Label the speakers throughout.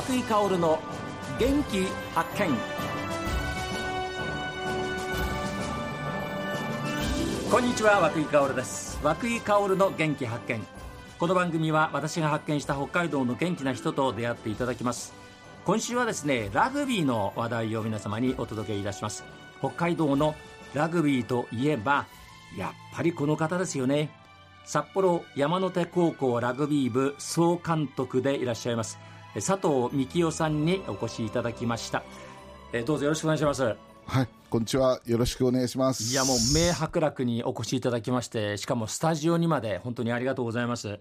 Speaker 1: 和井薫の元気発見。こんにちは和井薫です。和井薫の元気発見。この番組は私が発見した北海道の元気な人と出会っていただきます。今週はですねラグビーの話題を皆様にお届けいたします。北海道のラグビーといえばやっぱりこの方ですよね。札幌山手高校ラグビー部総監督でいらっしゃいます。佐藤幹夫さんにお越しいただきました。えどうぞよろしくお願いします。
Speaker 2: はいこんにちは。よろしくお願いします。
Speaker 1: いやもう名伯楽にお越しいただきましてしかもスタジオにまで本当にありがとうございます。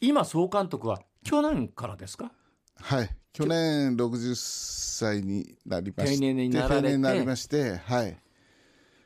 Speaker 1: 今総監督は去年からですか？
Speaker 2: はい去年60歳になりまして
Speaker 1: 定年になられて。
Speaker 2: 定年になりましてはい。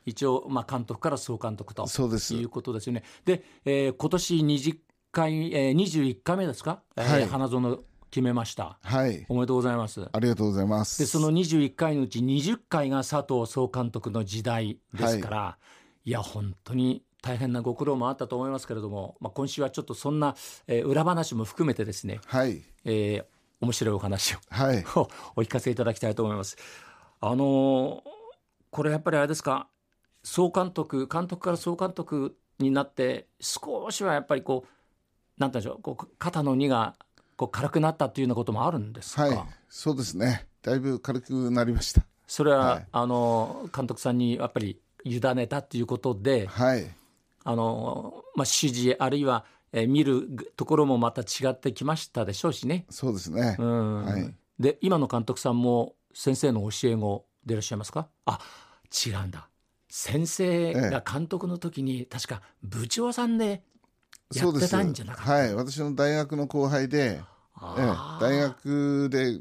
Speaker 1: 一応、まあ、監督から総監督と。
Speaker 2: そうです。
Speaker 1: いうことですよね。で、えー今年20回、えー、21回目ですか、えー
Speaker 2: はい。
Speaker 1: 花園決めました。
Speaker 2: はい
Speaker 1: おめでとうございます。
Speaker 2: ありがとうございます
Speaker 1: で、その21回のうち20回が佐藤総監督の時代ですから、い、や、本当に大変なご苦労もあったと思いますけれども、まあ、今週はちょっとそんな、えー裏話も含めてですね、
Speaker 2: はい
Speaker 1: えー面白いお話を
Speaker 2: はい
Speaker 1: お お聞かせいただきたいと思います。あのーこれやっぱりあれですか総監督監督から総監督になって少しはやっぱりこうなんて言うんでしょうこう肩の荷がこう軽くなったっていうようなこともあるんですか、
Speaker 2: はいそうですね。だいぶ軽くなりました。
Speaker 1: それは、
Speaker 2: はい。
Speaker 1: あのー監督さんにやっぱり委ねたっていうことで
Speaker 2: はい。
Speaker 1: あのー、まあ、指示あるいは、えー見るところもまた違ってきましたでしょうしね。
Speaker 2: そうですね。
Speaker 1: うん。
Speaker 2: はい。
Speaker 1: で今の監督さんも先生の教え子でいらっしゃいますか？あ違うんだ。先生が監督の時に確か部長さんでやってたんじゃなかった？
Speaker 2: はい。私の大学の後輩で、ええ大学で、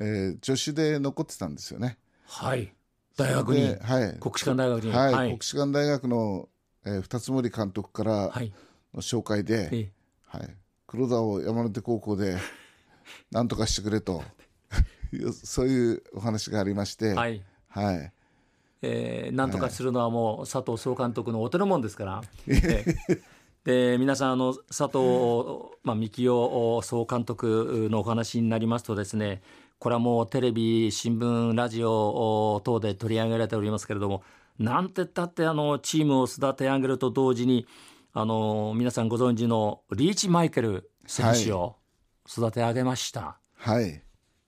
Speaker 2: えー助手で残ってたんですよね。
Speaker 1: はい。大学に
Speaker 2: ではい。
Speaker 1: 国士舘大学に。
Speaker 2: はい、
Speaker 1: はい。
Speaker 2: 国士舘大学の、えー、二つ森監督から
Speaker 1: はい。
Speaker 2: の紹介で、
Speaker 1: え
Speaker 2: はい、黒田を山手高校で 何とかしてくれと そういうお話がありまして、
Speaker 1: えはい。
Speaker 2: はい、
Speaker 1: えー、なんとかするのはもう佐藤総監督のお手のもんですから。ええで皆さんあの佐藤、まあ、幹夫総監督のお話になりますとですねこれはもうテレビ新聞ラジオ等で取り上げられておりますけれどもなんて言ったってあのチームを育て上げると同時にあの皆さんご存知のリーチマイケル選手を育て上げました、
Speaker 2: はい、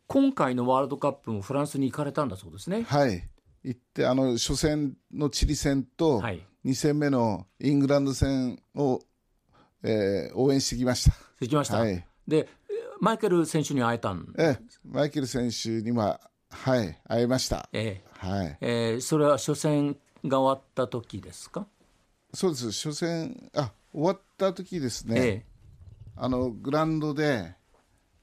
Speaker 1: 今回のワールドカップもフランスに行かれたんだそうですね。
Speaker 2: はい、行ってあの初戦のチリ戦と
Speaker 1: はい
Speaker 2: 2戦目のイングランド戦を、えー応援してきました。
Speaker 1: 行きました、
Speaker 2: はい。
Speaker 1: でマイケル選手に会えたん
Speaker 2: ええマイケル選手には、はい、会いました。
Speaker 1: え
Speaker 2: はい、
Speaker 1: ええーそれは初戦が終わった時ですか、
Speaker 2: そうです。初戦あ終わった時ですね、
Speaker 1: え
Speaker 2: あのグラウンドで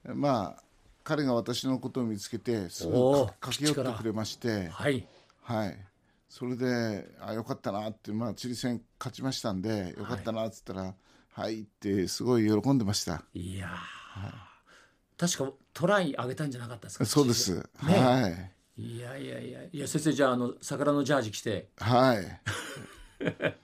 Speaker 2: まあ彼が私のことを見つけてすぐ駆け寄ってくれまして。
Speaker 1: えはい。
Speaker 2: はいそれであよかったなってまあチリ戦勝ちましたんでよかったなっつったらはい、ってすごい喜んでました。
Speaker 1: いやー、確かトライあげたんじゃなかったですか？
Speaker 2: そうです、
Speaker 1: ね。
Speaker 2: はい。
Speaker 1: いやいやいや。いや先生じゃああの桜のジャージ着て。
Speaker 2: はい。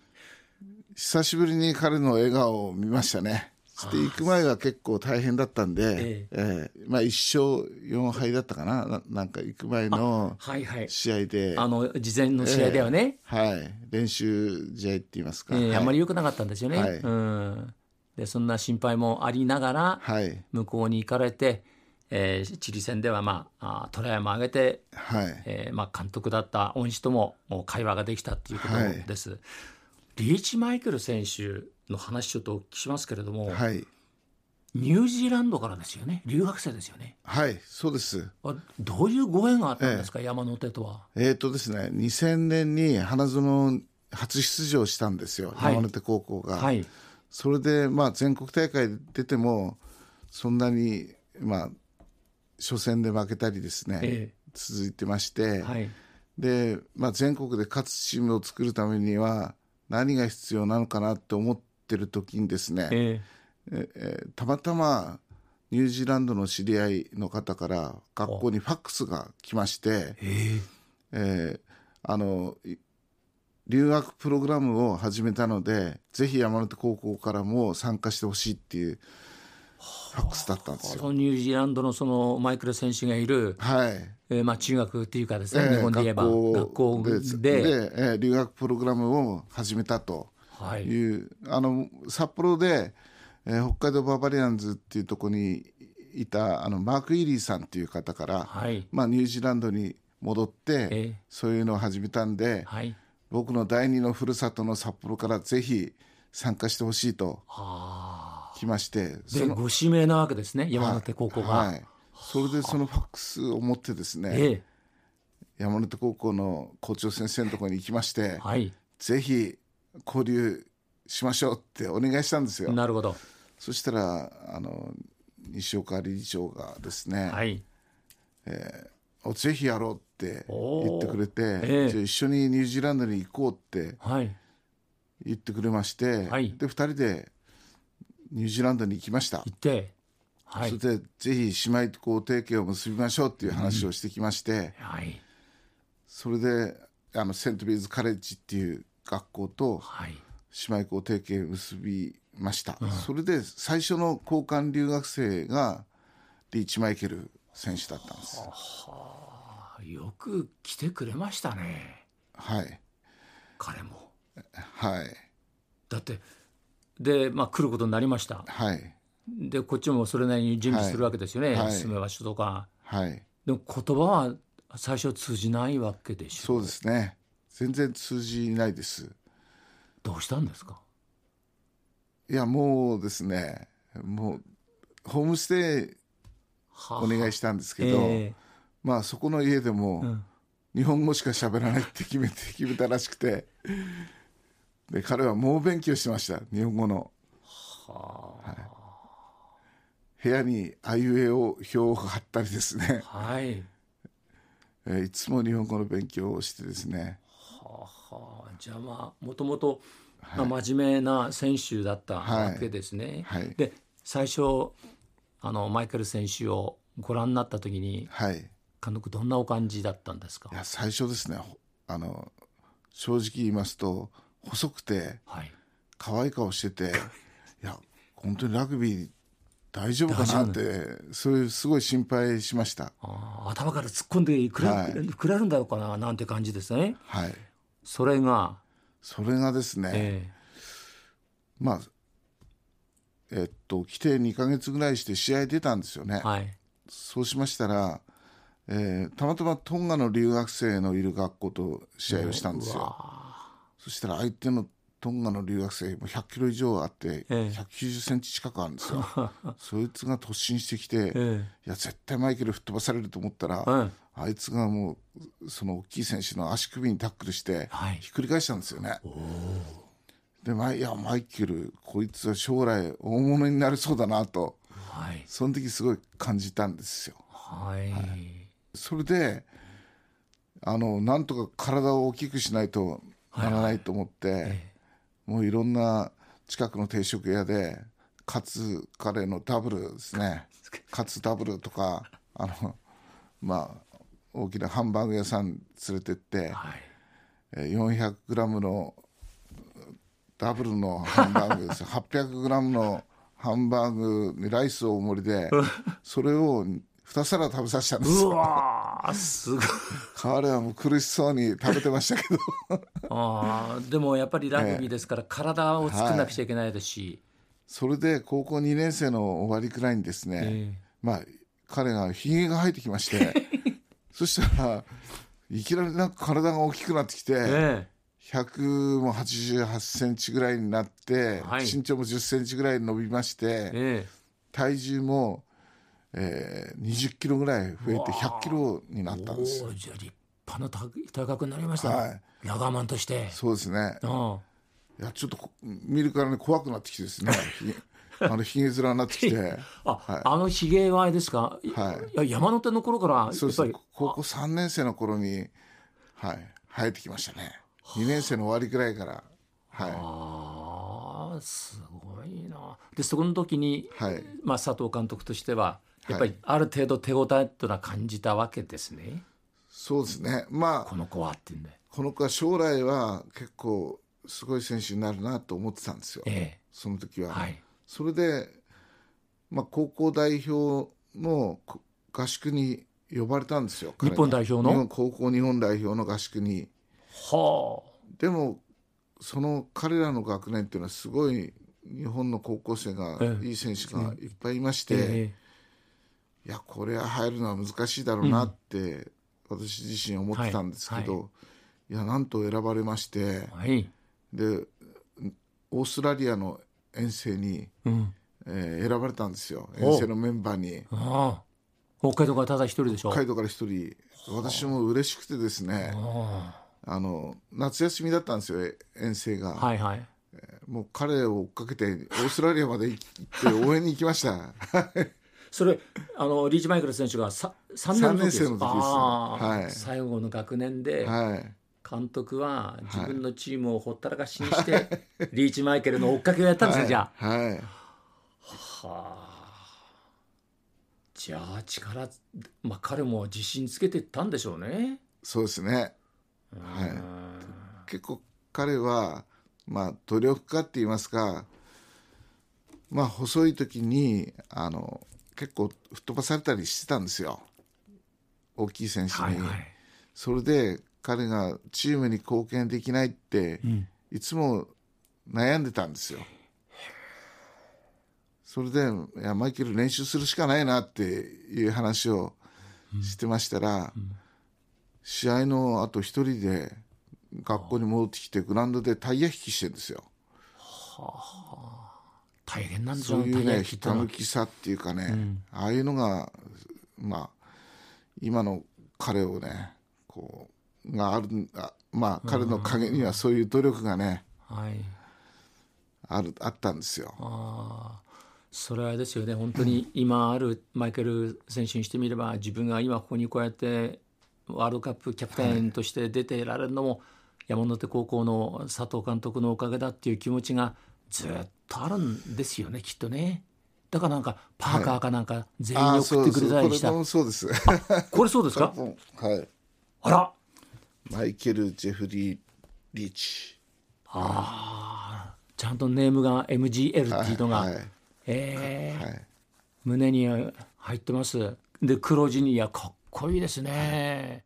Speaker 2: 久しぶりに彼の笑顔を見ましたねで行く前は結構大変だったんで、
Speaker 1: え
Speaker 2: え。えまあ、1勝4敗だったかな。ななんか行く前の
Speaker 1: はいはい。
Speaker 2: 試合で、
Speaker 1: あの事前の試合ではね、
Speaker 2: はい、練習試合って言いますか、はい。
Speaker 1: えーあんまり良くなかったんですよね、
Speaker 2: はい。
Speaker 1: うん。でそんな心配もありながら
Speaker 2: はい。
Speaker 1: 向こうに行かれて、えーチリ戦では、まあ、あトライも上げて
Speaker 2: はい。
Speaker 1: えーまあ、監督だった恩師とももう会話ができたっていうこと
Speaker 2: はい。
Speaker 1: です、リーチマイケル選手の話ちょっとお聞きしますけれども、
Speaker 2: はい。
Speaker 1: ニュージーランドからですよね。留学生ですよね。
Speaker 2: はいそうです。
Speaker 1: あどういうご縁があったんですか、山手とは。
Speaker 2: えっ、とですね2000年に花園初出場したんですよ、
Speaker 1: はい。
Speaker 2: 山手高校が、
Speaker 1: はい。
Speaker 2: それでまあ全国大会出てもそんなにまあ初戦で負けたりですね、
Speaker 1: え。
Speaker 2: 続いてまして、
Speaker 1: はい。
Speaker 2: で、まあ、全国で勝つチームを作るためには何が必要なのかなって思ってる時にですね、
Speaker 1: え
Speaker 2: え。えたまたまニュージーランドの知り合いの方から学校にファックスが来まして、
Speaker 1: え
Speaker 2: え。ーあのい留学プログラムを始めたのでぜひ山手高校からも参加してほしいっていうファックスだったんですよ。
Speaker 1: ニュージーランドのそのマイケル選手がいる、
Speaker 2: はい。
Speaker 1: えーまあ、中学っていうかですね、
Speaker 2: ええ
Speaker 1: 日本で言えば学校で。
Speaker 2: でええ留学プログラムを始めたと
Speaker 1: はい。
Speaker 2: いう、あの札幌で、えー北海道バーバリアンズっていうところにいたあのマーク・イリーさんっていう方から、
Speaker 1: はい。
Speaker 2: まあ、ニュージーランドに戻って、
Speaker 1: ええ。
Speaker 2: そういうのを始めたんで、
Speaker 1: はい。
Speaker 2: 僕の第二のふるさとの札幌からぜひ参加してほしいと
Speaker 1: あ。
Speaker 2: 来まして
Speaker 1: ーでご指名なわけですね山手高校が、
Speaker 2: はい、それでそのファックスを持ってですね、
Speaker 1: ええ。
Speaker 2: 山手高校の校長先生のところに行きまして、
Speaker 1: はい。
Speaker 2: ぜひ交流しましょうってお願いしたんですよ。
Speaker 1: なるほど。
Speaker 2: そしたらあの西岡理事長がですね、
Speaker 1: はい。
Speaker 2: おぜひやろうって言ってくれて、
Speaker 1: ええ。
Speaker 2: じゃあ一緒にニュージーランドに行こうって
Speaker 1: はい。
Speaker 2: 言ってくれまして、
Speaker 1: はい。
Speaker 2: で2人でニュージーランドに行きました。
Speaker 1: 行ってはい。
Speaker 2: それでぜひ姉妹校提携を結びましょうっていう話をしてきまして、
Speaker 1: はい。
Speaker 2: それであのセントビーズカレッジっていう学校と
Speaker 1: はい。
Speaker 2: 姉妹校提携を結びました、それで最初の交換留学生がリーチマイケル選手だったんです。
Speaker 1: よく来てくれましたね。
Speaker 2: はい。
Speaker 1: 彼も。
Speaker 2: はい。
Speaker 1: だってで、まあ、来ることになりました。
Speaker 2: はい。
Speaker 1: でこっちもそれなりに準備するわけですよね、
Speaker 2: はい。
Speaker 1: 住め場所とか。
Speaker 2: はい。
Speaker 1: でも言葉は最初通じないわけでしょ。
Speaker 2: そうですね全然通じないです。
Speaker 1: どうしたんですか？
Speaker 2: いやもうですねもうホームステイ
Speaker 1: は
Speaker 2: お願いしたんですけど、
Speaker 1: え
Speaker 2: まあそこの家でも、
Speaker 1: ん。
Speaker 2: 日本語しか喋らないって決めて決めたらしくてで彼は猛勉強してました日本語の、はい。部屋にあいうえお表を貼ったりですね、
Speaker 1: はい。
Speaker 2: えーいつも日本語の勉強をしてですね
Speaker 1: はあじゃあまあもともとまあ真面目な選手だったわけですね。
Speaker 2: はい。
Speaker 1: で最初あのマイケル選手をご覧になった時に
Speaker 2: はい。い
Speaker 1: 監督どんなお感じだったんですか？
Speaker 2: や最初ですねほあの正直言いますと細くて
Speaker 1: はい。
Speaker 2: 可愛い顔してて いや本当にラグビー大丈夫かなってそういうすごい心配しました。
Speaker 1: 頭から突っ込んでくれ,、
Speaker 2: はい。
Speaker 1: くれるんだろうかななんて感じですね。
Speaker 2: はい
Speaker 1: それが、
Speaker 2: それがですね、
Speaker 1: え
Speaker 2: まあえっと来て2か月ぐらいして試合出たんですよね、
Speaker 1: えはい。
Speaker 2: そうしましたら、えーたまたまトンガの留学生のいる学校と試合をしたんです
Speaker 1: う
Speaker 2: よ
Speaker 1: わ
Speaker 2: そしたら相手のトンガの留学生も100キロ以上あって
Speaker 1: ええ。
Speaker 2: 190センチ近くあるんですよ。そいつが突進してきて、
Speaker 1: え
Speaker 2: いや絶対マイケル吹っ飛ばされると思ったら、
Speaker 1: うん
Speaker 2: あいつがもうその大きい選手の足首にタックルして
Speaker 1: はい。
Speaker 2: ひっくり返したんですよね。でマイいやマイケルこいつは将来大物になりそうだなと
Speaker 1: はい。
Speaker 2: その時すごい感じたんですよ。
Speaker 1: はい、
Speaker 2: それであのなんとか体を大きくしないとならないと思って、
Speaker 1: え
Speaker 2: もういろんな近くの定食屋でカツカレーのダブルですね。カツダブルとかあのまあ大きなハンバーグ屋さん連れてって、
Speaker 1: はい。
Speaker 2: えー 400g のダブルのハンバーグです。800g のハンバーグにライス大盛りで それを2皿食べさせたんです
Speaker 1: う
Speaker 2: よ
Speaker 1: わーすごい。
Speaker 2: 彼はもう苦しそうに食べてましたけど。
Speaker 1: あーでもやっぱりラグビーですから体を作んなくちゃいけないですし、
Speaker 2: それで高校2年生の終わりくらいにですね、
Speaker 1: え
Speaker 2: まあ彼がひげが生えてきまして そしたらいきなりなんか体が大きくなってきて、
Speaker 1: え
Speaker 2: 188センチぐらいになって、
Speaker 1: はい。
Speaker 2: 身長も10センチぐらい伸びまして、
Speaker 1: ええ。
Speaker 2: 体重も、えー、20キロぐらい増えて100キロにな
Speaker 1: え
Speaker 2: ったんです
Speaker 1: じゃあ立派な体体格になりました、
Speaker 2: はい。
Speaker 1: ラガーマンとして。
Speaker 2: そうですね。
Speaker 1: あ
Speaker 2: いやちょっとこ見るからね怖くなってきてですね。あのひげ面になってきて。
Speaker 1: あ、あのひげはあれですか、い。
Speaker 2: はい
Speaker 1: や山手の頃からやっ
Speaker 2: そうです
Speaker 1: ぱり。
Speaker 2: 高校3年生の頃にはい生えてきましたね。2年生の終わりぐらいからは
Speaker 1: あーすごいな。でそこの時に、
Speaker 2: いはい。
Speaker 1: まあ、佐藤監督としてはやっぱりある程度手応えというのは感じたわけですね、
Speaker 2: そうですね。まあ
Speaker 1: この子はっていうんで。
Speaker 2: この子は将来は結構すごい選手になるなと思ってたんですよ。
Speaker 1: え
Speaker 2: その時は、
Speaker 1: えはい。
Speaker 2: それでまあ、高校代表の合宿に呼ばれたんですよ。
Speaker 1: 日本代表の？
Speaker 2: 高校日本代表の合宿に。
Speaker 1: はあ。
Speaker 2: でもその彼らの学年っていうのはすごい日本の高校生が、いい選手がいっぱいいまして、えいやこれは入るのは難しいだろうなって、私自身思ってたんですけど、はい。やなんと選ばれまして、はい、でオーストラリアの遠征に、うん、えー、選ばれたんですよ。遠征のメンバーに。
Speaker 1: 北海道からただ一人でしょ？
Speaker 2: 北海道から一人。私も嬉しくてですねあの夏休みだったんですよ遠征が。はいはい。もう彼を追っかけてオーストラリアまで行って応援に行きました
Speaker 1: それあのリーチマイケル選手が 3, 3
Speaker 2: 年年生の時です、
Speaker 1: はい、最後の学年で、はい、監督は自分のチームをほったらかしにして、はい、リーチマイケルの追っかけをやったんですね、じゃあ。はい、はあ。じゃあ力、まあ、彼も自信つけてたんでしょうね。
Speaker 2: そうですね、はい、結構彼は、まあ、努力家って言いますか、まあ、細い時にあの結構吹っ飛ばされたりしてたんですよ。大きい選手に、はいはい、それで彼がチームに貢献できないって、うん、いつも悩んでたんですよ。それでいやマイケル練習するしかないなっていう話をしてましたら、うん。うん、試合のあと一人で学校に戻ってきてグラウンドでタイヤ引きしてるんですよ。は
Speaker 1: あ大変なんで
Speaker 2: そういうねひたむきさっていうかね、うん、ああいうのがまあ今の彼をねこうがあるあまあ彼の陰にはそういう努力がね、はい、あるあったんですよ。あ
Speaker 1: それはですよね。本当に 今あるマイケル選手にしてみれば自分が今ここにこうやってワールドカップキャプテンとして出てられるのも、山手高校の佐藤監督のおかげだっていう気持ちがずっとあるんですよねきっとね。だからなんかパーカーかなんか全員送ってくれたりした、
Speaker 2: はい、そうです。
Speaker 1: これそうですか？
Speaker 2: はい。
Speaker 1: あら。
Speaker 2: マイケル・ジェフリー・リーチ。
Speaker 1: ああちゃんとネームが MGL っていうのが、はい。はい、えー。はい、胸に入ってます。で黒地にいやかっこいいですね、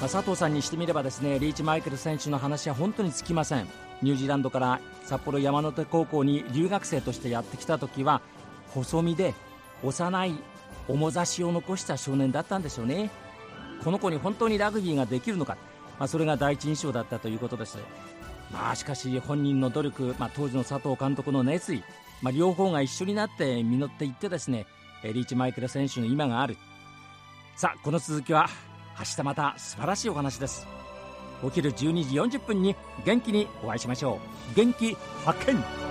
Speaker 1: まあ、佐藤さんにしてみればですねリーチマイケル選手の話は本当につきません。ニュージーランドから札幌山手高校に留学生としてやってきた時は細身で幼い面差しを残した少年だったんでしょうね。この子に本当にラグビーができるのか、まあ、それが第一印象だったということですまあしかし本人の努力、まあ、当時の佐藤監督の熱意、まあ、両方が一緒になって実っていってですねリーチマイケル選手の今がある。さあこの続きは明日また素晴らしいお話です。お昼12時40分に元気にお会いしましょう。元気発見。